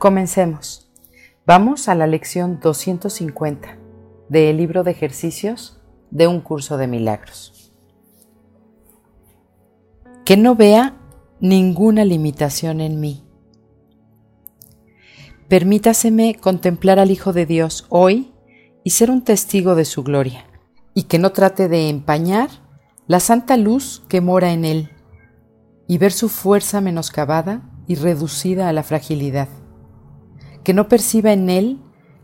Comencemos. Vamos a la lección 250 del libro de ejercicios de un curso de milagros. Que no vea ninguna limitación en mí. Permítaseme contemplar al Hijo de Dios hoy y ser un testigo de su gloria, y que no trate de empañar la santa luz que mora en él, y ver su fuerza menoscabada y reducida a la fragilidad que no perciba en él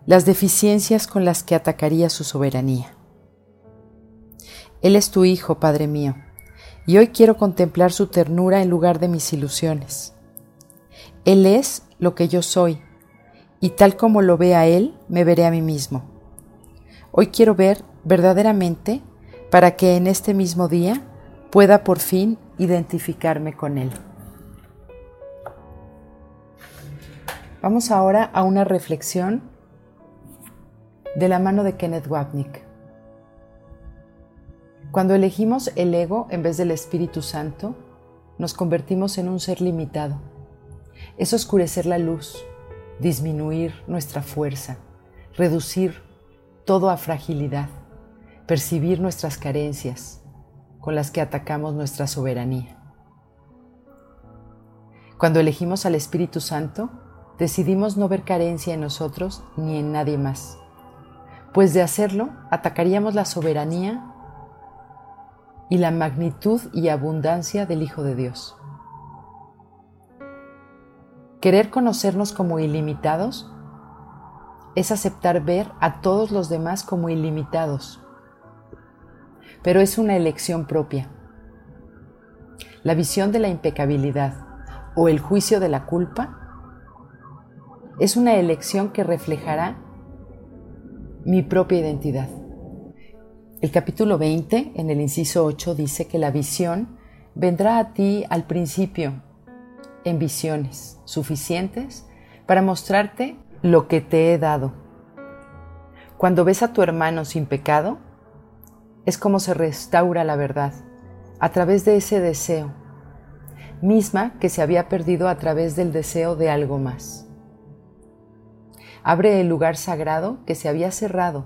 las deficiencias con las que atacaría su soberanía. Él es tu Hijo, Padre mío, y hoy quiero contemplar su ternura en lugar de mis ilusiones. Él es lo que yo soy, y tal como lo ve a Él, me veré a mí mismo. Hoy quiero ver verdaderamente para que en este mismo día pueda por fin identificarme con Él. Vamos ahora a una reflexión de la mano de Kenneth Wapnick. Cuando elegimos el ego en vez del Espíritu Santo, nos convertimos en un ser limitado. Es oscurecer la luz, disminuir nuestra fuerza, reducir todo a fragilidad, percibir nuestras carencias con las que atacamos nuestra soberanía. Cuando elegimos al Espíritu Santo, decidimos no ver carencia en nosotros ni en nadie más, pues de hacerlo atacaríamos la soberanía y la magnitud y abundancia del Hijo de Dios. Querer conocernos como ilimitados es aceptar ver a todos los demás como ilimitados, pero es una elección propia. La visión de la impecabilidad o el juicio de la culpa es una elección que reflejará mi propia identidad. El capítulo 20, en el inciso 8, dice que la visión vendrá a ti al principio en visiones suficientes para mostrarte lo que te he dado. Cuando ves a tu hermano sin pecado, es como se restaura la verdad a través de ese deseo, misma que se había perdido a través del deseo de algo más. Abre el lugar sagrado que se había cerrado,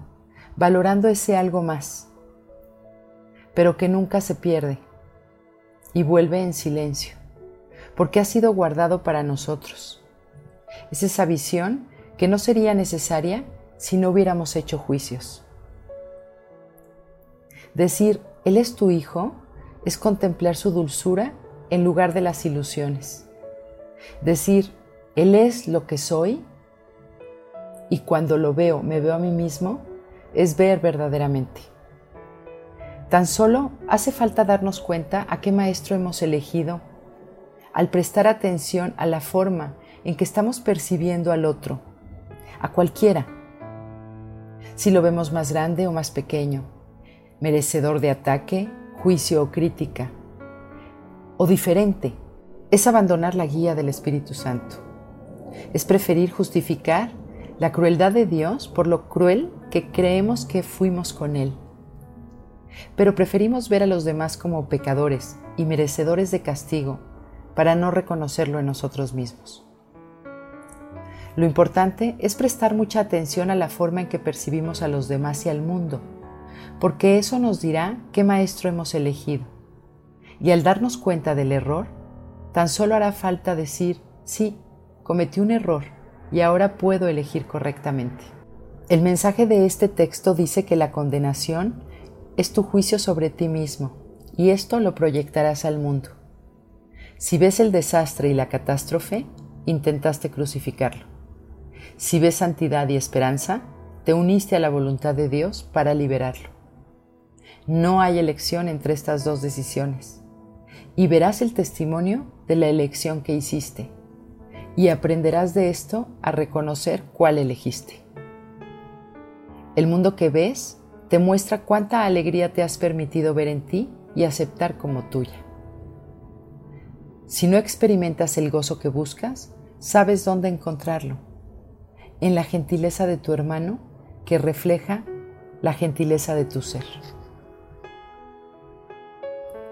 valorando ese algo más, pero que nunca se pierde y vuelve en silencio, porque ha sido guardado para nosotros. Es esa visión que no sería necesaria si no hubiéramos hecho juicios. Decir, Él es tu Hijo, es contemplar su dulzura en lugar de las ilusiones. Decir, Él es lo que soy, y cuando lo veo, me veo a mí mismo, es ver verdaderamente. Tan solo hace falta darnos cuenta a qué maestro hemos elegido al prestar atención a la forma en que estamos percibiendo al otro, a cualquiera, si lo vemos más grande o más pequeño, merecedor de ataque, juicio o crítica, o diferente, es abandonar la guía del Espíritu Santo. Es preferir justificar la crueldad de Dios por lo cruel que creemos que fuimos con Él. Pero preferimos ver a los demás como pecadores y merecedores de castigo para no reconocerlo en nosotros mismos. Lo importante es prestar mucha atención a la forma en que percibimos a los demás y al mundo, porque eso nos dirá qué maestro hemos elegido. Y al darnos cuenta del error, tan solo hará falta decir, sí, cometí un error y ahora puedo elegir correctamente. El mensaje de este texto dice que la condenación es tu juicio sobre ti mismo y esto lo proyectarás al mundo. Si ves el desastre y la catástrofe, intentaste crucificarlo. Si ves santidad y esperanza, te uniste a la voluntad de Dios para liberarlo. No hay elección entre estas dos decisiones. Y verás el testimonio de la elección que hiciste. Y aprenderás de esto a reconocer cuál elegiste. El mundo que ves te muestra cuánta alegría te has permitido ver en ti y aceptar como tuya. Si no experimentas el gozo que buscas, sabes dónde encontrarlo. En la gentileza de tu hermano que refleja la gentileza de tu ser.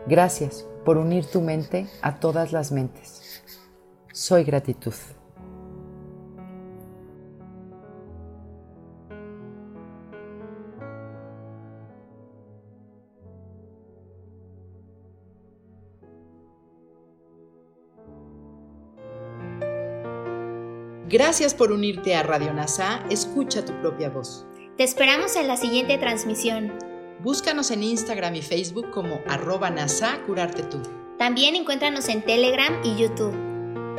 Gracias por unir tu mente a todas las mentes. Soy gratitud. Gracias por unirte a Radio NASA. Escucha tu propia voz. Te esperamos en la siguiente transmisión. Búscanos en Instagram y Facebook como arroba NASA Curarte Tú. También encuéntranos en Telegram y YouTube.